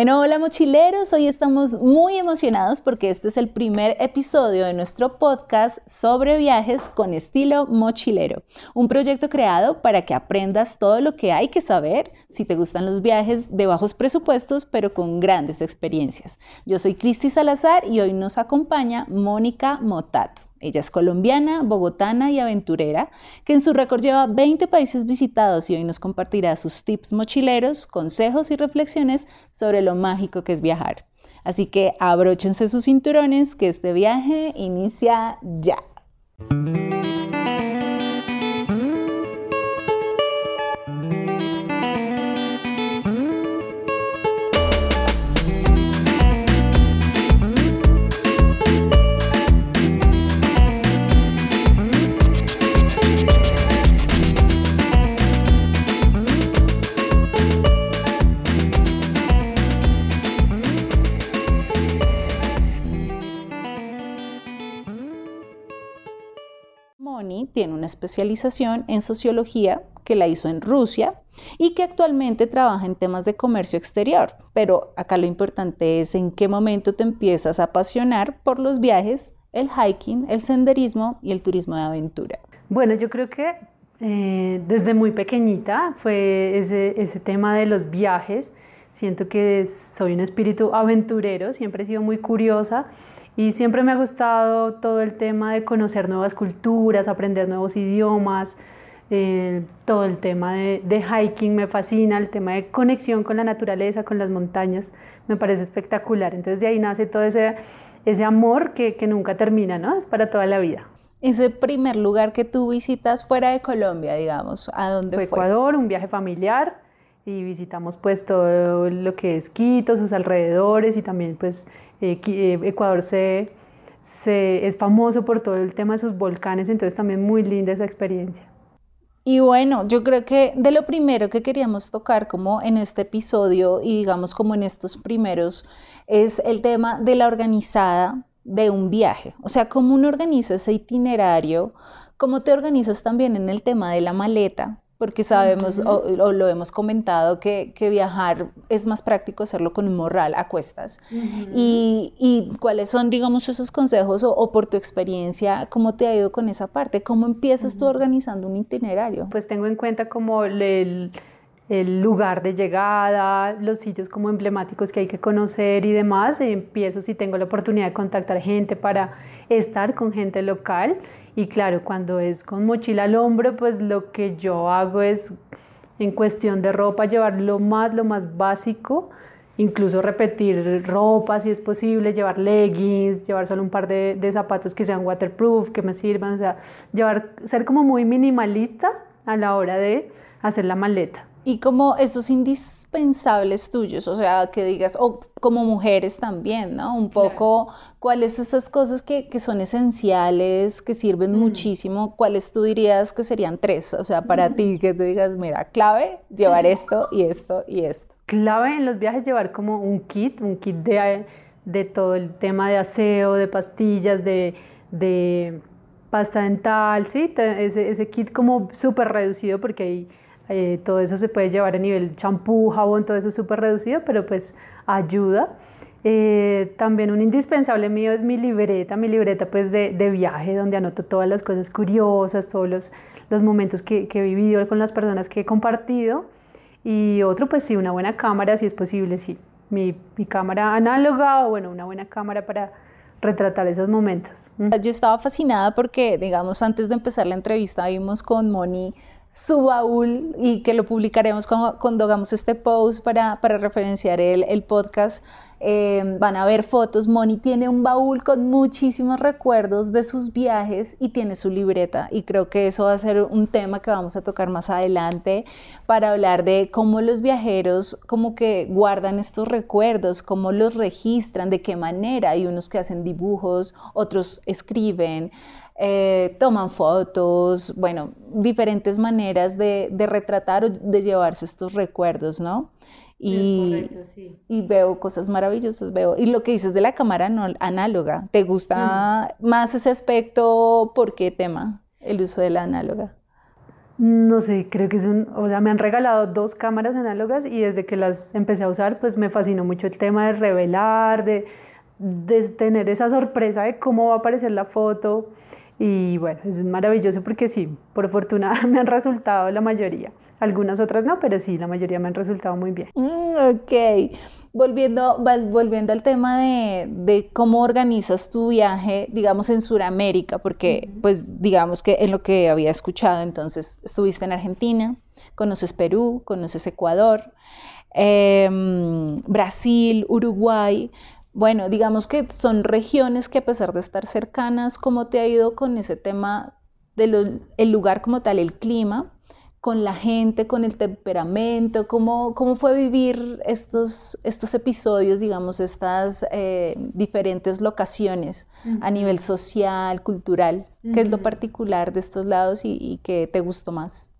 Bueno, hola mochileros, hoy estamos muy emocionados porque este es el primer episodio de nuestro podcast sobre viajes con estilo mochilero, un proyecto creado para que aprendas todo lo que hay que saber si te gustan los viajes de bajos presupuestos pero con grandes experiencias. Yo soy Cristi Salazar y hoy nos acompaña Mónica Motato. Ella es colombiana, bogotana y aventurera, que en su récord lleva 20 países visitados y hoy nos compartirá sus tips mochileros, consejos y reflexiones sobre lo mágico que es viajar. Así que abróchense sus cinturones, que este viaje inicia ya. Tiene una especialización en sociología que la hizo en Rusia y que actualmente trabaja en temas de comercio exterior. Pero acá lo importante es en qué momento te empiezas a apasionar por los viajes, el hiking, el senderismo y el turismo de aventura. Bueno, yo creo que eh, desde muy pequeñita fue ese, ese tema de los viajes. Siento que soy un espíritu aventurero, siempre he sido muy curiosa y siempre me ha gustado todo el tema de conocer nuevas culturas, aprender nuevos idiomas, eh, todo el tema de, hiking me fascina, el tema de conexión con la naturaleza, con las montañas, me parece espectacular. Entonces de ahí nace todo ese, ese amor que, que nunca termina, ¿no? Es para toda la vida. Ese primer lugar que tú visitas fuera de Colombia, digamos, ¿a dónde fue? Fue Ecuador, un viaje familiar y visitamos pues todo lo que es Quito, sus alrededores y también pues eh, eh, Ecuador se, se, es famoso por todo el tema de sus volcanes, entonces también muy linda esa experiencia. Y bueno, yo creo que de lo primero que queríamos tocar como en este episodio y digamos como en estos primeros es el tema de la organizada de un viaje. O sea, cómo uno organiza ese itinerario, cómo te organizas también en el tema de la maleta, porque sabemos o, lo hemos comentado que, viajar es más práctico hacerlo con un morral a cuestas. y, cuáles son, digamos, esos consejos o, por tu experiencia, cómo te ha ido con esa parte? ¿Cómo empiezas tú organizando un itinerario? Pues tengo en cuenta como el, el lugar de llegada, los sitios como emblemáticos que hay que conocer y demás. empiezo si tengo la oportunidad de contactar gente para estar con gente local y claro, cuando es con mochila al hombro, pues lo que yo hago es, en cuestión de ropa, llevar lo más, lo más básico, incluso repetir ropa si es posible, llevar leggings, llevar solo un par de, de zapatos que sean waterproof, que me sirvan, o sea, llevar, ser como muy minimalista a la hora de hacer la maleta y como esos indispensables tuyos, o sea, que digas, o como mujeres también, ¿no? Un poco, ¿cuáles esas cosas que, que, son esenciales, que sirven mm. muchísimo? ¿Cuáles tú dirías que serían tres? O sea, para ti, que tú digas, mira, clave, llevar esto y esto y esto. Clave en los viajes llevar como un kit, un kit de, de todo el tema de aseo, de pastillas, de, de pasta dental, ¿sí? Ese, ese kit como súper reducido porque hay eh, todo eso se puede llevar a nivel champú, jabón, todo eso es súper reducido, pero pues ayuda. Eh, también un indispensable mío es mi libreta, mi libreta pues de, de, viaje, donde anoto todas las cosas curiosas, todos los, los momentos que, que, he vivido con las personas que he compartido. Y otro pues sí, una buena cámara, si es posible, sí. Mi, mi cámara análoga o bueno, una buena cámara para retratar esos momentos. Yo estaba fascinada porque, digamos, antes de empezar la entrevista vimos con Moni su baúl y que lo publicaremos cuando, hagamos este post para, para referenciar el, podcast. Eh, van a ver fotos. Moni tiene un baúl con muchísimos recuerdos de sus viajes y tiene su libreta. Y creo que eso va a ser un tema que vamos a tocar más adelante para hablar de cómo los viajeros como que guardan estos recuerdos, cómo los registran, de qué manera. Hay unos que hacen dibujos, otros escriben. Eh, toman fotos, bueno, diferentes maneras de, retratar o de llevarse estos recuerdos, ¿no? Y, y, veo cosas maravillosas, veo. Y lo que dices de la cámara análoga, ¿te gusta más ese aspecto? ¿Por qué tema el uso de la análoga? No sé, creo que es un, o sea, me han regalado dos cámaras análogas y desde que las empecé a usar, pues me fascinó mucho el tema de revelar, de, de tener esa sorpresa de cómo va a aparecer la foto. Y bueno, es maravilloso porque sí, por fortuna me han resultado la mayoría. Algunas otras no, pero sí, la mayoría me han resultado muy bien. Mm, ok. Volviendo, volviendo al tema de, cómo organizas tu viaje, digamos, en Sudamérica, porque, pues, digamos que en lo que había escuchado, entonces, estuviste en Argentina, conoces Perú, conoces Ecuador, em, Brasil, Uruguay. Bueno, digamos que son regiones que a pesar de estar cercanas, ¿cómo te ha ido con ese tema del lugar como tal, el clima? con la gente, con el temperamento, cómo, cómo fue vivir estos, estos episodios, digamos, estas eh, diferentes locaciones a nivel social, cultural, qué es lo particular de estos lados y, qué te gustó más.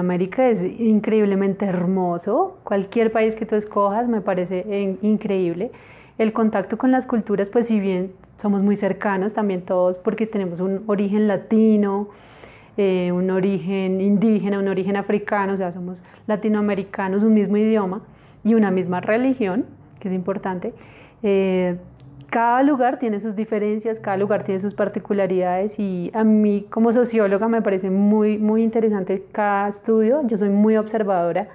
América es increíblemente hermoso, cualquier país que tú escojas me parece increíble. El contacto con las culturas, pues si bien somos muy cercanos también todos porque tenemos un origen latino, eh, un origen indígena, un origen africano, o sea, somos latinoamericanos, un mismo idioma y una misma religión, que es importante. Eh, cada lugar tiene sus diferencias, cada lugar tiene sus particularidades y a mí como socióloga me parece muy, muy interesante cada estudio, yo soy muy observadora,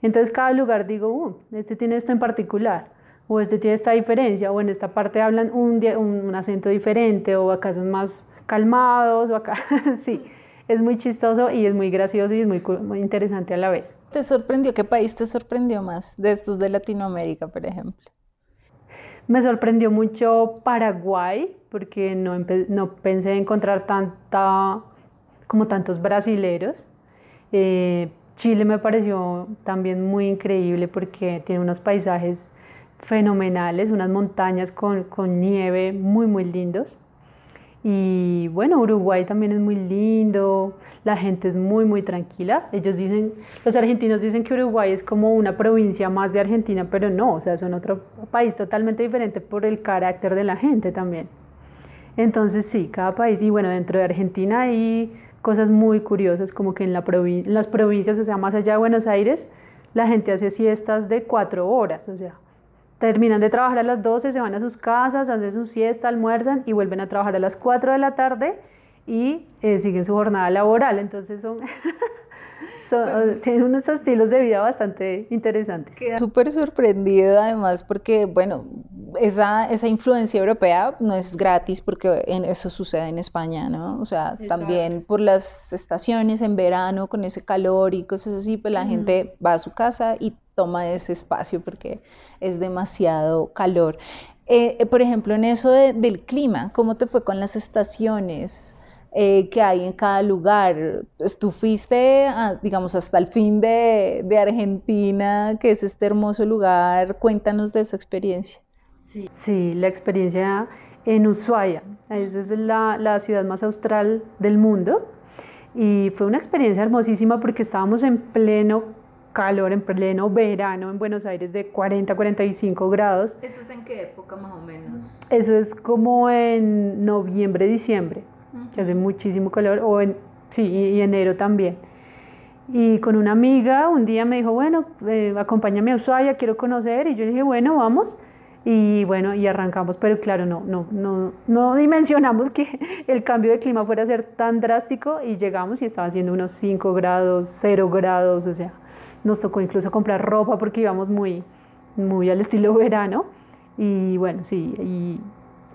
entonces cada lugar digo, uh, este tiene esto en particular, o este tiene esta diferencia, o en esta parte hablan un, un, un acento diferente, o acá son más calmados, o acá, sí es muy chistoso y es muy gracioso y es muy, muy interesante a la vez. ¿Te sorprendió? ¿Qué país te sorprendió más de estos de Latinoamérica, por ejemplo? Me sorprendió mucho Paraguay, porque no, no pensé encontrar tanta, como tantos brasileros. Eh, Chile me pareció también muy increíble porque tiene unos paisajes fenomenales, unas montañas con, con nieve muy, muy lindos. Y bueno, Uruguay también es muy lindo, la gente es muy, muy tranquila. Ellos dicen, los argentinos dicen que Uruguay es como una provincia más de Argentina, pero no, o sea, son otro país totalmente diferente por el carácter de la gente también. Entonces sí, cada país, y bueno, dentro de Argentina hay cosas muy curiosas, como que en, la en las provincias, o sea, más allá de Buenos Aires, la gente hace siestas de cuatro horas, o sea, terminan de trabajar a las 12, se van a sus casas, hacen su siesta, almuerzan y vuelven a trabajar a las 4 de la tarde y eh, siguen su jornada laboral. Entonces son, pues tienen unos estilos de vida bastante interesantes. Súper sorprendido además porque, bueno, esa, esa influencia europea no es gratis porque en eso sucede en España, ¿no? O sea, también por las estaciones en verano con ese calor y cosas así, pues la gente va a su casa y toma ese espacio porque es demasiado calor. Eh, eh, por ejemplo, en eso del clima, ¿cómo te fue con las estaciones eh, que hay en cada lugar? Pues, ¿Tú fuiste, digamos, hasta el fin de, de, Argentina, que es este hermoso lugar? Cuéntanos de esa experiencia. Sí, sí la experiencia en Ushuaia, esa es la, la ciudad más austral del mundo. Y fue una experiencia hermosísima porque estábamos en pleno calor en pleno verano en Buenos Aires de 40 45 grados. ¿Eso es en qué época más o menos? Eso es como en noviembre, diciembre, que hace muchísimo calor, o en, sí, y enero también. Y con una amiga un día me dijo, bueno, eh, acompáñame a Ushuaia, quiero conocer, y yo dije, bueno, vamos. Y bueno, y arrancamos, pero claro, no, no, no, no dimensionamos que el cambio de clima fuera a ser tan drástico y llegamos y estaba haciendo unos 5 grados, 0 grados, o sea, nos tocó incluso comprar ropa porque íbamos muy, muy al estilo verano. Y bueno, sí, y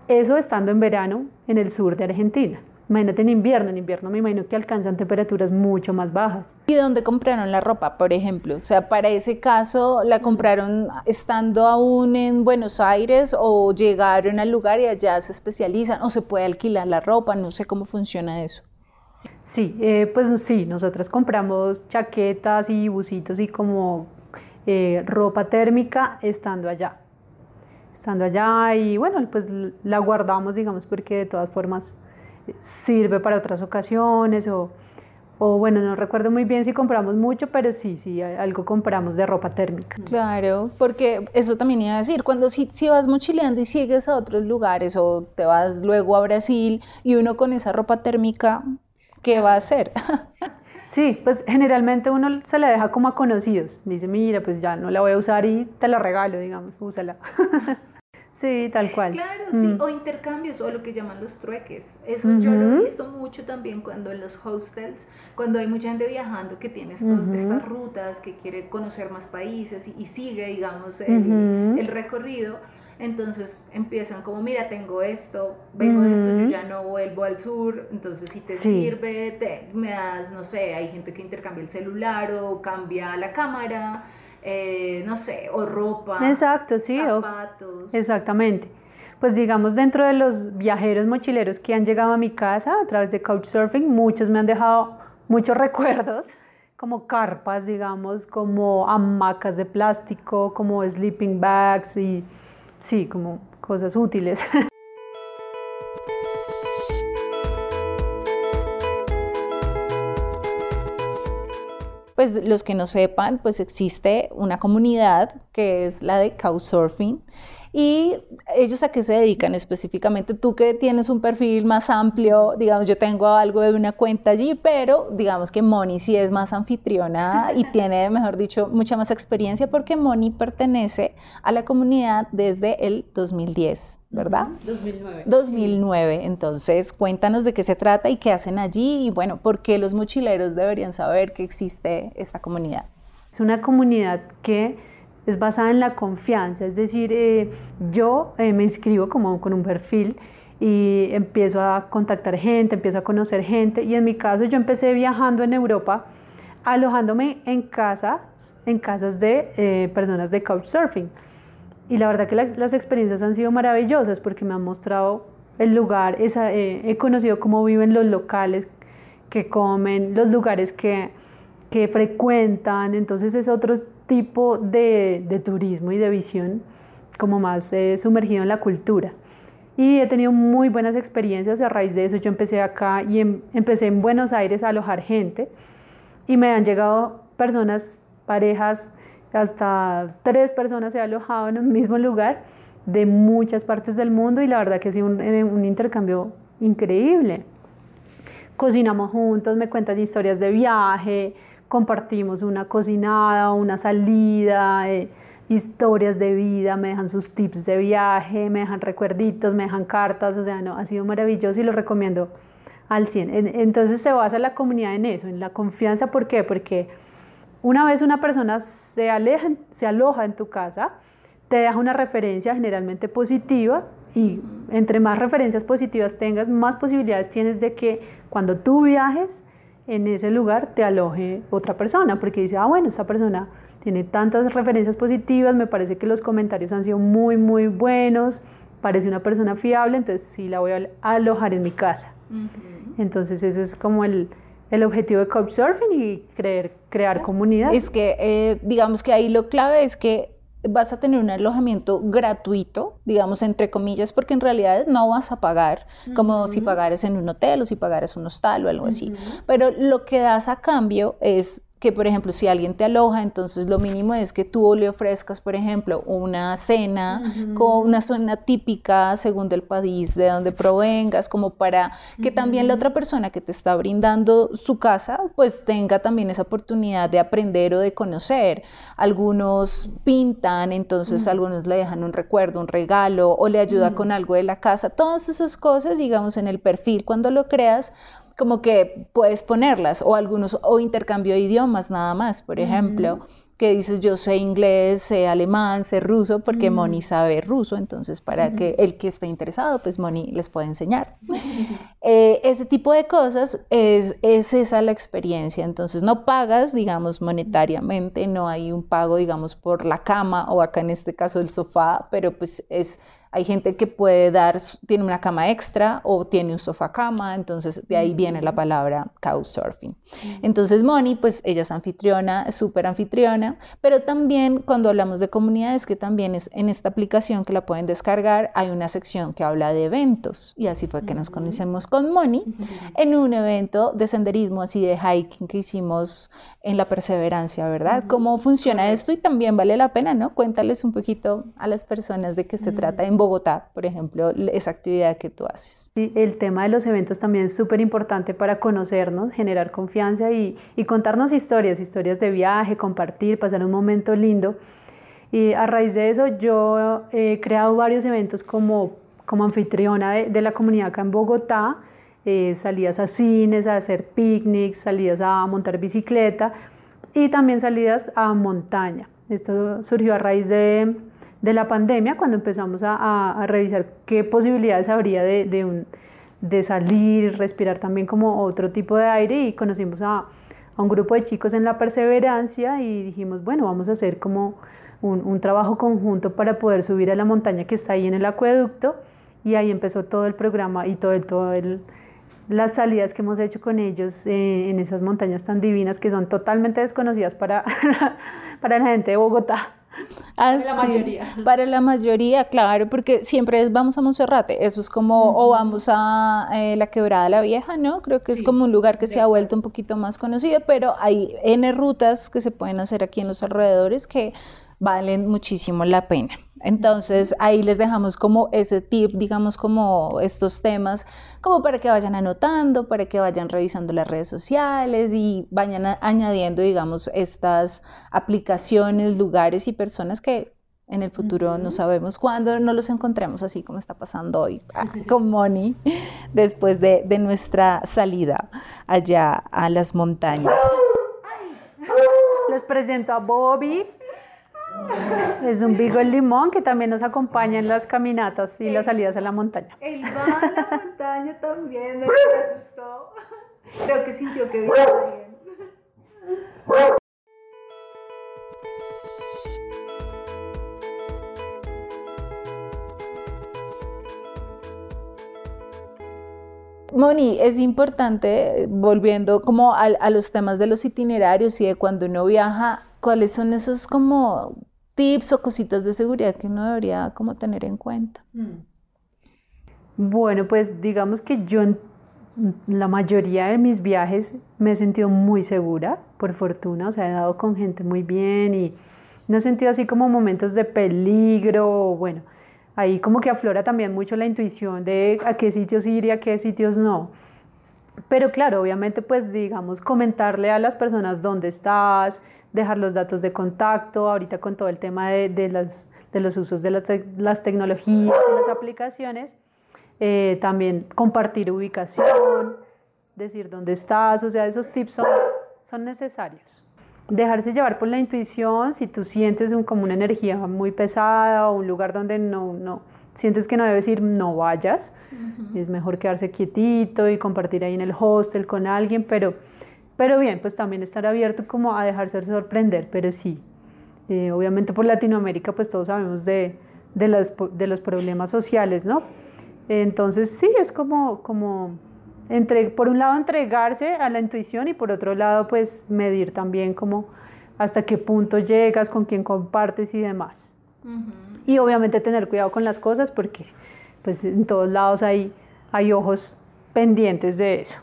eso estando en verano en el sur de Argentina. Imagínate en invierno, en invierno me imagino que alcanzan temperaturas mucho más bajas. ¿Y dónde compraron la ropa, por ejemplo? O sea, para ese caso, ¿la compraron estando aún en Buenos Aires o llegaron al lugar y allá se especializan o se puede alquilar la ropa? No sé cómo funciona eso. Sí, eh, pues sí, nosotras compramos chaquetas y busitos y como eh, ropa térmica estando allá. Estando allá y bueno, pues la guardamos, digamos, porque de todas formas sirve para otras ocasiones o, o bueno, no recuerdo muy bien si compramos mucho, pero sí, sí, algo compramos de ropa térmica. Claro, porque eso también iba a decir, cuando si, si vas mochileando y sigues a otros lugares o te vas luego a Brasil y uno con esa ropa térmica ¿qué va a hacer? Sí, pues generalmente uno se la deja como a conocidos. Dice, mira, pues ya no la voy a usar y te la regalo, digamos, úsala. Sí, tal cual. Claro, sí, mm. o intercambios o lo que llaman los trueques. Eso yo lo he visto mucho también cuando en los hostels, cuando hay mucha gente viajando que tiene estos, estas rutas, que quiere conocer más países y, sigue, digamos, el, el, recorrido. Entonces empiezan como, mira, tengo esto, vengo de esto, yo ya no vuelvo al sur, entonces si te sirve, te, me das, no sé, hay gente que intercambia el celular o cambia la cámara eh, no sé, o ropa, Exacto, sí, zapatos. exactamente. Pues digamos, dentro de los viajeros mochileros que han llegado a mi casa a través de Couchsurfing, muchos me han dejado muchos recuerdos, como carpas, digamos, como hamacas de plástico, como sleeping bags y sí, como cosas útiles. Pues los que no sepan, pues existe una comunidad que es la de Couchsurfing y ellos a qué se dedican específicamente. Tú que tienes un perfil más amplio, digamos, yo tengo algo de una cuenta allí, pero digamos que Moni sí es más anfitriona y tiene, mejor dicho, mucha más experiencia porque Moni pertenece a la comunidad desde el 2010. ¿verdad? 2009. 2009. Entonces, cuéntanos de qué se trata y qué hacen allí y bueno, por qué los mochileros deberían saber que existe esta comunidad. Es una comunidad que es basada en la confianza, es decir, eh, yo eh, me inscribo como con un perfil y empiezo a contactar gente, empiezo a conocer gente. Y en mi caso yo empecé viajando en Europa alojándome en casas, en casas de eh, personas de couchsurfing. Y la verdad que las, experiencias han sido maravillosas porque me han mostrado el lugar, he conocido cómo viven los locales que comen, los lugares que, que frecuentan, entonces es otro tipo de, de turismo y de visión como más eh, sumergido en la cultura. Y he tenido muy buenas experiencias a raíz de eso. Yo empecé acá y em, empecé en Buenos Aires a alojar gente y me han llegado personas, parejas, hasta tres personas se han alojado en un mismo lugar de muchas partes del mundo y la verdad que ha sido un, eh, un intercambio increíble. Cocinamos juntos, me cuentas historias de viaje, compartimos una cocinada, una salida, eh, historias de vida, me dejan sus tips de viaje, me dejan recuerditos, me dejan cartas, o sea, no, ha sido maravilloso y lo recomiendo al 100. Entonces se basa la comunidad en eso, en la confianza, ¿por qué? Porque una vez una persona se, aleja, se aloja en tu casa, te deja una referencia generalmente positiva y entre más referencias positivas tengas, más posibilidades tienes de que cuando tú viajes, en ese lugar te aloje otra persona, porque dice, ah, bueno, esta persona tiene tantas referencias positivas, me parece que los comentarios han sido muy, muy buenos, parece una persona fiable, entonces sí la voy a alojar en mi casa. Entonces ese es como el, el objetivo de Couchsurfing y creer, crear comunidad. Es que eh, digamos que ahí lo clave es que vas a tener un alojamiento gratuito, digamos entre comillas, porque en realidad no vas a pagar como si pagares en un hotel o si pagares un hostal o algo así. Pero lo que das a cambio es que, por ejemplo, si alguien te aloja, entonces lo mínimo es que tú le ofrezcas, por ejemplo, una cena con una zona típica según el país de donde provengas, como para que también la otra persona que te está brindando su casa, pues tenga también esa oportunidad de aprender o de conocer. Algunos pintan, entonces algunos le dejan un recuerdo, un regalo o le ayuda con algo de la casa. Todas esas cosas, digamos, en el perfil, cuando lo creas, como que puedes ponerlas o algunos o intercambio de idiomas nada más, por ejemplo, que dices yo sé inglés, sé alemán, sé ruso, porque Moni sabe ruso, entonces para que el que esté interesado, pues Moni les puede enseñar. Eh, ese tipo de cosas es, es esa la experiencia, entonces no pagas, digamos, monetariamente, no hay un pago, digamos, por la cama o acá en este caso el sofá, pero pues es hay gente que puede dar, tiene una cama extra o tiene un sofá cama, entonces de ahí viene la palabra couchsurfing. Entonces Moni, pues ella es anfitriona, súper anfitriona, pero también cuando hablamos de comunidades, que también es en esta aplicación que la pueden descargar, hay una sección que habla de eventos y así fue que nos conocemos con Moni en un evento de senderismo, así de hiking que hicimos en la perseverancia, ¿verdad? ¿Cómo funciona esto? Y también vale la pena, ¿no? Cuéntales un poquito a las personas de qué se trata en Bogotá, por ejemplo, esa actividad que tú haces. Sí, el tema de los eventos también es súper importante para conocernos, generar confianza y, y, contarnos historias, historias de viaje, compartir, pasar un momento lindo. Y a raíz de eso yo he creado varios eventos como, como anfitriona de, de la comunidad acá en Bogotá, eh, salidas a cines, a hacer picnics, salidas a montar bicicleta y también salidas a montaña. Esto surgió a raíz de, de la pandemia, cuando empezamos a, revisar qué posibilidades habría de, de, un, salir, respirar también como otro tipo de aire y conocimos a, un grupo de chicos en la perseverancia y dijimos, bueno, vamos a hacer como un, un trabajo conjunto para poder subir a la montaña que está ahí en el acueducto y ahí empezó todo el programa y todo el, todo el, las salidas que hemos hecho con ellos eh, en esas montañas tan divinas que son totalmente desconocidas para, para la gente de Bogotá. Para la mayoría. Para la mayoría, claro, porque siempre es vamos a Monserrate, eso es como, o vamos a eh, la Quebrada la Vieja, ¿no? Creo que es como un lugar que se ha vuelto un poquito más conocido, pero hay N rutas que se pueden hacer aquí en los alrededores que valen muchísimo la pena. Entonces ahí les dejamos como ese tip, digamos como estos temas, como para que vayan anotando, para que vayan revisando las redes sociales y vayan añadiendo, digamos, estas aplicaciones, lugares y personas que en el futuro no sabemos cuándo no los encontremos, así como está pasando hoy ah, con Moni, después de, de nuestra salida allá a las montañas. Les presento a Bobby. Es un Beagle Limón que también nos acompaña en las caminatas y las salidas a la montaña. Él va a la montaña también, me asustó. Creo que sintió que vino bien. Moni, es importante, volviendo como a, a, los temas de los itinerarios y de cuando uno viaja, ¿cuáles son esos como tips o cositas de seguridad que uno debería como tener en cuenta? Mm. Bueno, pues digamos que yo en la mayoría de mis viajes me he sentido muy segura, por fortuna, o sea, he dado con gente muy bien y no he sentido así como momentos de peligro, bueno, ahí como que aflora también mucho la intuición de a qué sitios ir y a qué sitios no. Pero claro, obviamente pues digamos comentarle a las personas dónde estás, dejar los datos de contacto, ahorita con todo el tema de, de, las, de los usos de las, las, tecnologías y las aplicaciones, eh, también compartir ubicación, decir dónde estás, o sea, esos tips son, son necesarios. Dejarse llevar por la intuición, si tú sientes un, como una energía muy pesada o un lugar donde no, no sientes que no debes ir, no vayas. Uh -huh. Es mejor quedarse quietito y compartir ahí en el hostel con alguien, pero pero bien, pues también estar abierto como a dejarse sorprender, pero sí. Eh, obviamente por Latinoamérica pues todos sabemos de, de, los, de los problemas sociales, ¿no? Entonces sí, es como, como entre, por un lado entregarse a la intuición y por otro lado pues medir también como hasta qué punto llegas, con quién compartes y demás. Uh -huh. Y obviamente tener cuidado con las cosas porque pues en todos lados hay, hay ojos pendientes de eso.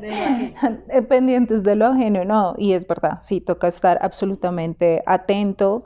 De pendientes de lo ajeno, no, y es verdad, sí, toca estar absolutamente atento.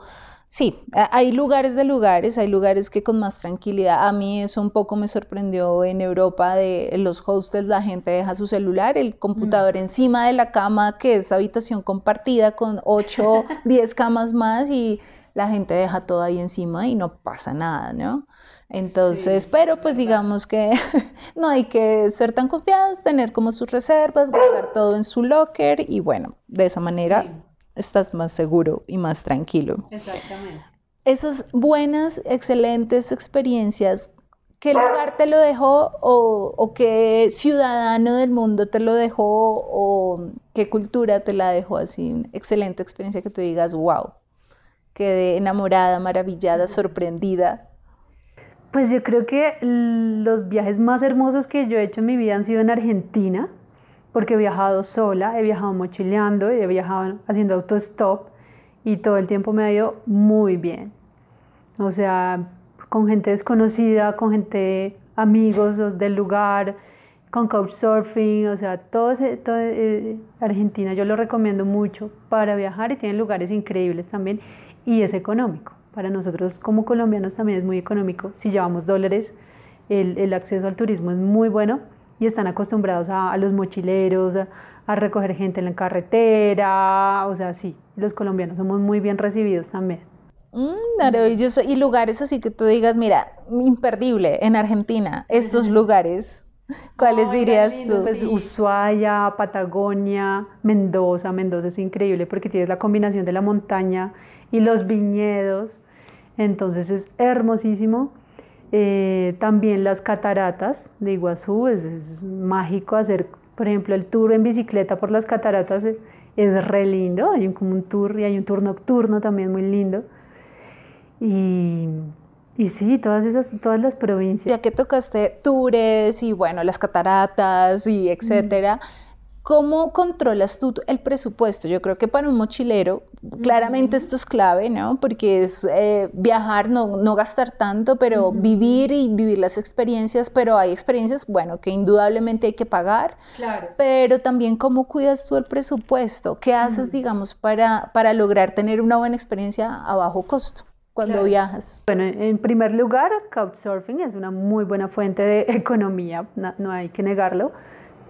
Sí, hay lugares de lugares, hay lugares que con más tranquilidad, a mí eso un poco me sorprendió en Europa de los hostels, la gente deja su celular, el computador mm. encima de la cama, que es habitación compartida con 8, 10 camas más y la gente deja todo ahí encima y no pasa nada, ¿no? Entonces, sí, pero pues digamos que no hay que ser tan confiados, tener como sus reservas, guardar todo en su locker y bueno, de esa manera sí. estás más seguro y más tranquilo. Exactamente. Esas buenas, excelentes experiencias, ¿qué lugar te lo dejó o, o qué ciudadano del mundo te lo dejó o qué cultura te la dejó así? Una excelente experiencia que tú digas, wow, quedé enamorada, maravillada, sorprendida pues yo creo que los viajes más hermosos que yo he hecho en mi vida han sido en Argentina, porque he viajado sola, he viajado mochileando, he viajado haciendo autostop y todo el tiempo me ha ido muy bien. O sea, con gente desconocida, con gente, amigos del lugar, con couchsurfing, o sea, todo, eh, Argentina yo lo recomiendo mucho para viajar y tiene lugares increíbles también y es económico. Para nosotros como colombianos también es muy económico. Si llevamos dólares, el, el acceso al turismo es muy bueno y están acostumbrados a, a los mochileros, a, a, recoger gente en la carretera, o sea, sí, los colombianos somos muy bien recibidos también. Mm, maravilloso. Y lugares así que tú digas, mira, imperdible en Argentina, estos lugares. ¿Cuáles dirías tú? Pues Ushuaia, Patagonia, Mendoza. Mendoza es increíble porque tienes la combinación de la montaña y los viñedos. Entonces es hermosísimo. Eh, también las cataratas de Iguazú, es, mágico hacer, por ejemplo, el tour en bicicleta por las cataratas es, es re lindo. Hay un, como un tour y hay un tour nocturno también muy lindo. Y, y sí, todas esas, todas las provincias. Ya que tocaste tours y bueno, las cataratas y etcétera, ¿cómo controlas tú el presupuesto? Yo creo que para un mochilero, claramente esto es clave, ¿no? Porque es eh, viajar, no, no, gastar tanto, pero vivir y vivir las experiencias, pero hay experiencias, bueno, que indudablemente hay que pagar, Claro. pero también cómo cuidas tú el presupuesto, qué haces, digamos, para, para lograr tener una buena experiencia a bajo costo cuando Claro. viajas. Bueno, en primer lugar, Couchsurfing es una muy buena fuente de economía, no, no hay que negarlo.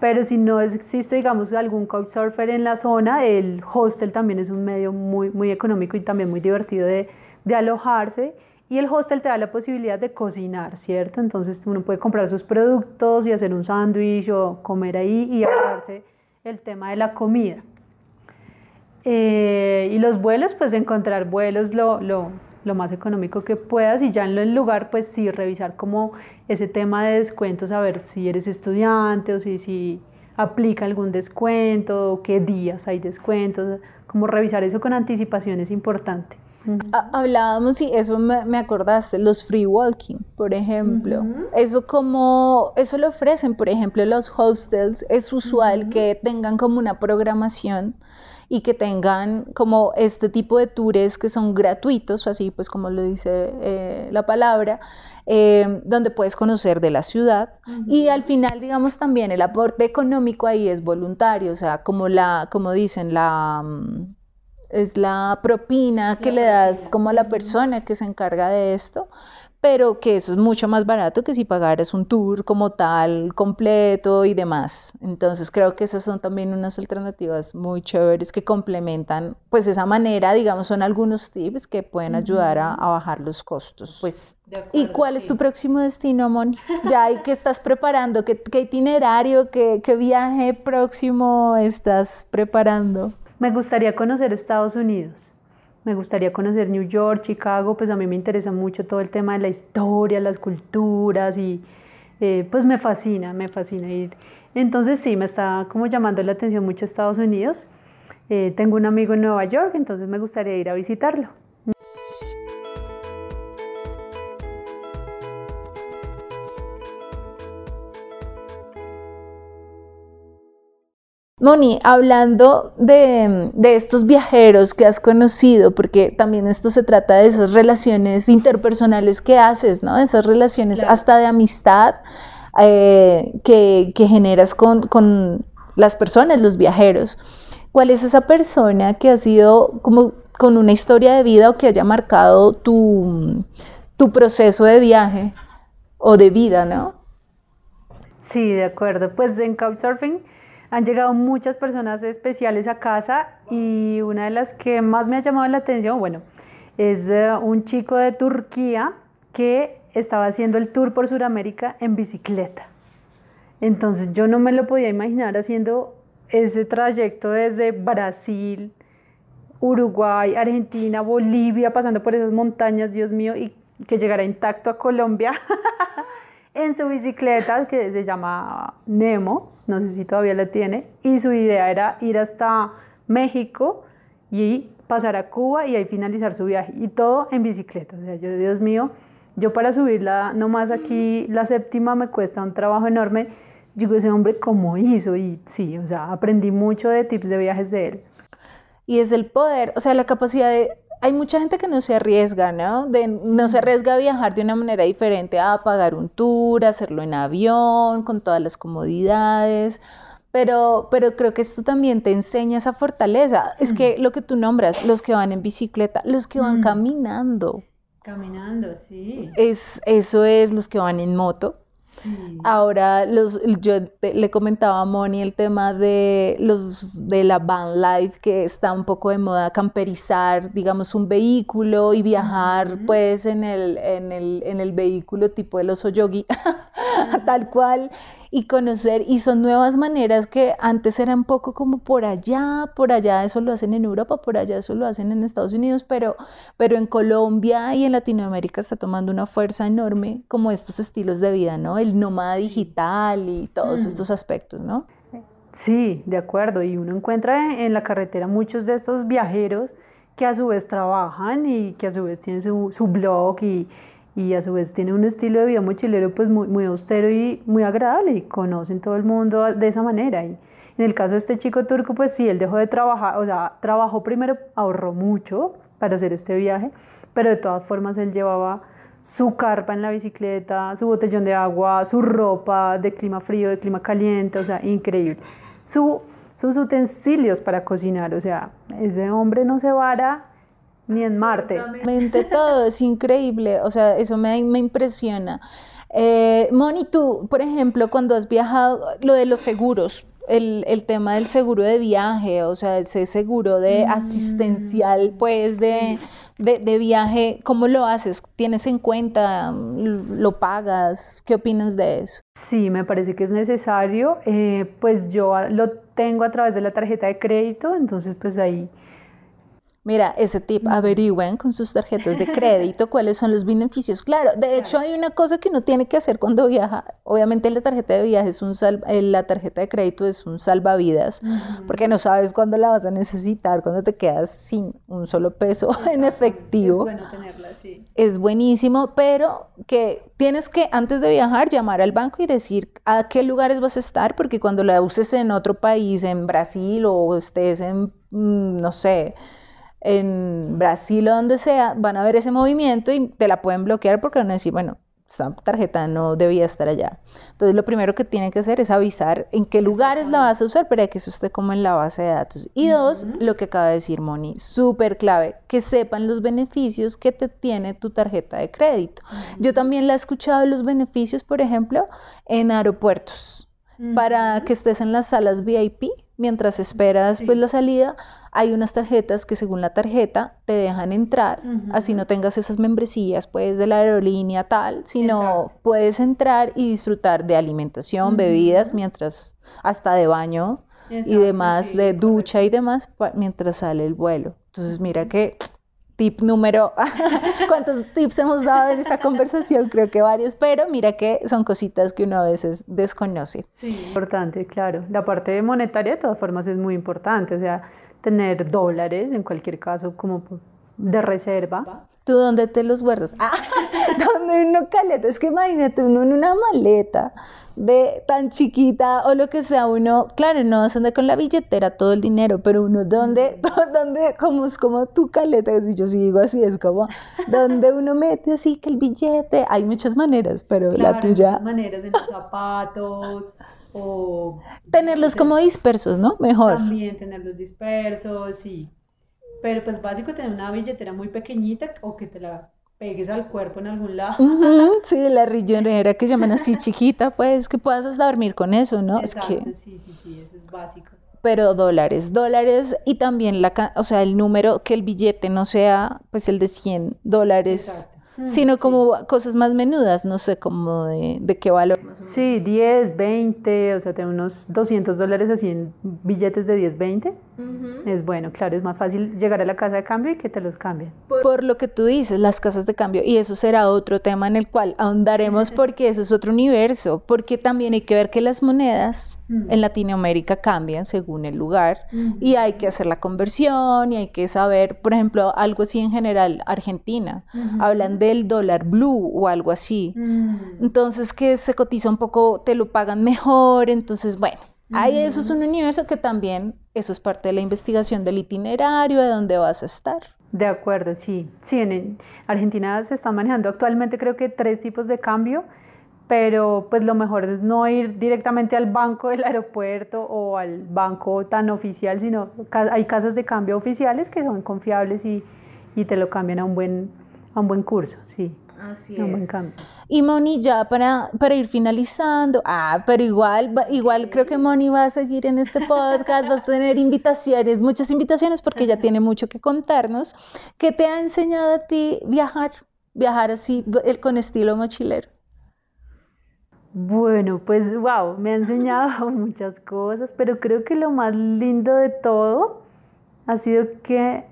Pero si no existe, digamos, algún couchsurfer en la zona, el hostel también es un medio muy, muy económico y también muy divertido de, de alojarse. Y el hostel te da la posibilidad de cocinar, ¿cierto? Entonces uno puede comprar sus productos y hacer un sándwich o comer ahí y ahorrarse el tema de la comida. Eh, y los vuelos, pues encontrar vuelos lo, lo, lo, más económico que puedas y ya en el lugar, pues sí, revisar como ese tema de descuentos, a ver si eres estudiante o si, si aplica algún descuento, qué días hay descuentos, como revisar eso con anticipación es importante. Uh -huh. Hablábamos y eso me, me, acordaste, los free walking, por ejemplo. Uh -huh. Eso como, eso lo ofrecen, por ejemplo, los hostels. Es usual uh -huh. que tengan como una programación y que tengan como este tipo de tours que son gratuitos, así pues como lo dice eh, la palabra, eh, donde puedes conocer de la ciudad uh -huh. y al final digamos también el aporte económico ahí es voluntario, o sea, como la, como dicen, la es la propina que la le das propina. como a la persona que se encarga de esto, pero que eso es mucho más barato que si pagaras un tour como tal, completo y demás. Entonces creo que esas son también unas alternativas muy chéveres que complementan pues esa manera, digamos, son algunos tips que pueden ayudar a, a bajar los costos. Pues, acuerdo, ¿Y cuál sí. es tu próximo destino, Moni? Ya, ¿y qué estás preparando? ¿Qué, qué itinerario, qué, qué viaje próximo estás preparando? Me gustaría conocer Estados Unidos. Me gustaría conocer New York, Chicago, pues a mí me interesa mucho todo el tema de la historia, las culturas y eh, pues me fascina, me fascina ir. Entonces sí, me está como llamando la atención mucho Estados Unidos. Eh, tengo un amigo en Nueva York, entonces me gustaría ir a visitarlo. Moni, hablando de, de, estos viajeros que has conocido, porque también esto se trata de esas relaciones interpersonales que haces, ¿no? Esas relaciones claro. hasta de amistad eh, que, que, generas con, con, las personas, los viajeros. ¿Cuál es esa persona que ha sido como con una historia de vida o que haya marcado tu, tu proceso de viaje o de vida, ¿no? Sí, de acuerdo. Pues en Couchsurfing han llegado muchas personas especiales a casa y una de las que más me ha llamado la atención, bueno, es uh, un chico de Turquía que estaba haciendo el tour por Sudamérica en bicicleta. Entonces yo no me lo podía imaginar haciendo ese trayecto desde Brasil, Uruguay, Argentina, Bolivia, pasando por esas montañas, Dios mío, y que llegara intacto a Colombia en su bicicleta que se llama Nemo, no sé si todavía la tiene, y su idea era ir hasta México y pasar a Cuba y ahí finalizar su viaje, y todo en bicicleta. O sea, yo, Dios mío, yo para subirla nomás aquí, la séptima me cuesta un trabajo enorme. Yo digo, ese hombre, ¿cómo hizo? Y sí, o sea, aprendí mucho de tips de viajes de él. Y es el poder, o sea, la capacidad de hay mucha gente que no se arriesga, ¿no? De, no se arriesga a viajar de una manera diferente a pagar un tour, hacerlo en avión, con todas las comodidades. Pero, pero creo que esto también te enseña esa fortaleza. Mm. Es que lo que tú nombras, los que van en bicicleta, los que van mm. caminando. Caminando, sí. Es, eso es los que van en moto. Ahora los, yo te- le comentaba a Moni el tema de los de la van life que está un poco de moda camperizar, digamos, un vehículo y viajar pues en el, en el, en el vehículo tipo de los Oyogi, tal cual, y conocer, y son nuevas maneras que antes eran poco como por allá, por allá eso lo hacen en Europa, por allá eso lo hacen en Estados Unidos, pero, pero en Colombia y en Latinoamérica está tomando una fuerza enorme como estos estilos de vida, ¿no? El nómada digital y todos Mm. estos aspectos, ¿no? Sí, de acuerdo. Y uno encuentra en- en la carretera muchos de estos viajeros que a su vez trabajan y que a su vez tienen su, su blog y, y a su vez tienen un estilo de vida mochilero pues muy, muy austero y muy agradable y conocen todo el mundo de esa manera. Y en el caso de este chico turco, pues sí, él dejó de trabajar, o sea, trabajó primero, ahorró mucho para hacer este viaje, pero de todas formas él llevaba su carpa en la bicicleta, su botellón de agua, su ropa de clima frío, de clima caliente, o sea, increíble. Su, sus utensilios para cocinar, o sea, ese hombre no se vara ni en Marte. Todo, es increíble, o sea, eso me, me impresiona. Eh, Moni, tú, por ejemplo, cuando has viajado, lo de los seguros, el, el tema del seguro de viaje, o sea, ese seguro de Mm, asistencial, pues, de, de, de viaje, ¿cómo lo haces? ¿Tienes en cuenta? ¿Lo pagas? ¿Qué opinas de eso? Sí, me parece que es necesario. eh, pues yo lo tengo a través de la tarjeta de crédito, entonces pues ahí Mira, ese tip, averigüen con sus tarjetas de crédito cuáles son los beneficios. Claro, de hecho hay una cosa que uno tiene que hacer cuando viaja. Obviamente la tarjeta de viaje es un sal- eh, la tarjeta de crédito es un salvavidas, porque no sabes cuándo la vas a necesitar, cuando te quedas sin un solo peso en efectivo. Es bueno tenerla, sí. Es buenísimo, pero que tienes que antes de viajar llamar al banco y decir a qué lugares vas a estar, porque cuando la uses en otro país, en Brasil o estés en, mm, no sé, en Brasil o donde sea, van a ver ese movimiento y te la pueden bloquear porque van a decir, bueno, esta tarjeta no debía estar allá. Entonces lo primero que tienen que hacer es avisar en qué lugares la vas a usar para que eso esté como en la base de datos. Y dos, lo que acaba de decir Moni, súper clave, que sepan los beneficios que te tiene tu tarjeta de crédito. Yo también la he escuchado los beneficios, por ejemplo, en aeropuertos para que estés en las salas VIP mientras esperas Sí. pues la salida. Hay unas tarjetas que según la tarjeta te dejan entrar, así no tengas esas membresías pues de la aerolínea tal, sino Exacto. puedes entrar y disfrutar de alimentación, bebidas, mientras hasta de baño y demás, sí, de correcto. ducha y demás mientras sale el vuelo. Entonces mira que tip número, ¿cuántos tips hemos dado en esta conversación? Creo que varios, pero mira que son cositas que uno a veces desconoce. Sí, importante, claro. La parte monetaria de todas formas es muy importante, o sea, tener dólares en cualquier caso como de reserva. ¿Tú dónde te los guardas? Ah, donde uno caleta. Es que imagínate uno en una maleta de tan chiquita o lo que sea, uno, claro, no vas a andar con la billetera todo el dinero, pero uno, ¿dónde, dónde, como es como tu caleta? Si yo sí digo así, es como, donde uno mete así que el billete, hay muchas maneras, pero la tuya, muchas maneras en los zapatos o tenerlos como dispersos, ¿no? Mejor. también tenerlos dispersos, sí. Pero pues básico tener una billetera muy pequeñita o que te la pegues al cuerpo en algún lado. Sí, la rillonera que llaman así chiquita, pues que puedas hasta dormir con eso, ¿no? Es que, sí, sí, sí, eso es básico. pero dólares, dólares y también la, o sea, el número, que el billete no sea pues el de 100 dólares, Exacto. Mm, sino sí. como cosas más menudas, no sé, como de, de qué valor. Sí, 10, 20, o sea, tener unos 200 dólares así en billetes de 10, 20. Es bueno, claro, es más fácil llegar a la casa de cambio y que te los cambien. Por lo que tú dices, las casas de cambio, y eso será otro tema en el cual ahondaremos porque eso es otro universo, porque también hay que ver que las monedas Mm. en Latinoamérica cambian según el lugar y hay que hacer la conversión y hay que saber, por ejemplo, algo así en general, Argentina, hablan del dólar blue o algo así. Mm. Entonces que se cotiza un poco, te lo pagan mejor, entonces bueno, ahí eso es un universo que también, eso es parte de la investigación del itinerario, de dónde vas a estar. De acuerdo, sí. Sí, en- en Argentina se están manejando actualmente creo que tres tipos de cambio, pero pues lo mejor es no ir directamente al banco del aeropuerto o al banco tan oficial, sino hay casas de cambio oficiales que son confiables y, y te lo cambian a un buen, a un buen curso, sí. Así a un buen es. cambio. Y Moni, ya para, para ir finalizando, ah, pero igual, igual creo que Moni va a seguir en este podcast, vas a tener invitaciones, muchas invitaciones, porque ella tiene mucho que contarnos. ¿Qué te ha enseñado a ti viajar? Viajar así, el, con estilo mochilero. Bueno, pues wow, me ha enseñado muchas cosas, pero creo que lo más lindo de todo ha sido que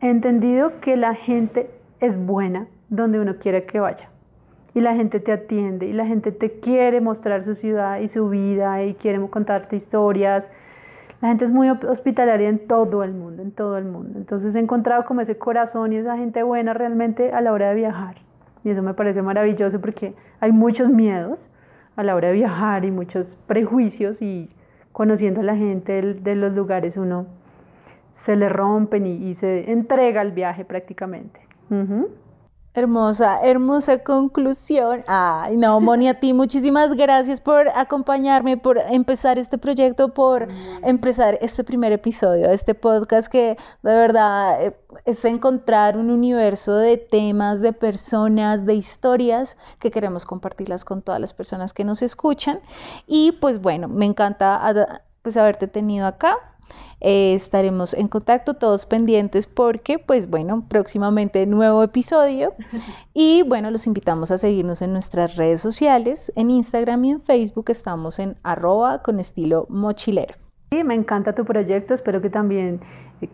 he entendido que la gente es buena donde uno quiera que vaya. Y la gente te atiende y la gente te quiere mostrar su ciudad y su vida y quiere contarte historias. La gente es muy hospitalaria en todo el mundo, en todo el mundo. Entonces he encontrado como ese corazón y esa gente buena realmente a la hora de viajar. Y eso me parece maravilloso porque hay muchos miedos a la hora de viajar y muchos prejuicios y conociendo a la gente de los lugares uno se le rompen y, y se entrega al viaje prácticamente. Hermosa, hermosa conclusión. Ay, no, Moni, a ti muchísimas gracias por acompañarme, por empezar este proyecto, por empezar este primer episodio de este podcast que de verdad eh, es encontrar un universo de temas, de personas, de historias que queremos compartirlas con todas las personas que nos escuchan. Y pues bueno, me encanta pues haberte tenido acá. Eh, estaremos en contacto, todos pendientes porque, pues bueno, próximamente nuevo episodio. Y bueno, los invitamos a seguirnos en nuestras redes sociales, en Instagram y en Facebook estamos en arroba con estilo mochilero. Sí, me encanta tu proyecto, espero que también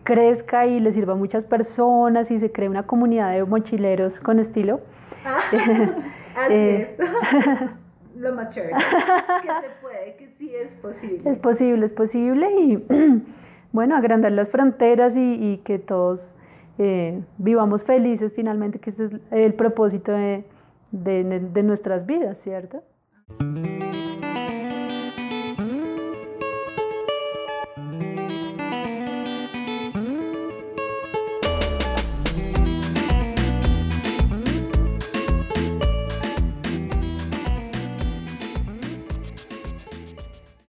crezca y le sirva a muchas personas y se cree una comunidad de mochileros con estilo. Así Eh. es. Es Lo más chévere. Que se puede, que es posible. Es posible, es posible y bueno, agrandar las fronteras y, que todos eh, vivamos felices finalmente, que ese es el propósito de- de nuestras vidas, ¿cierto?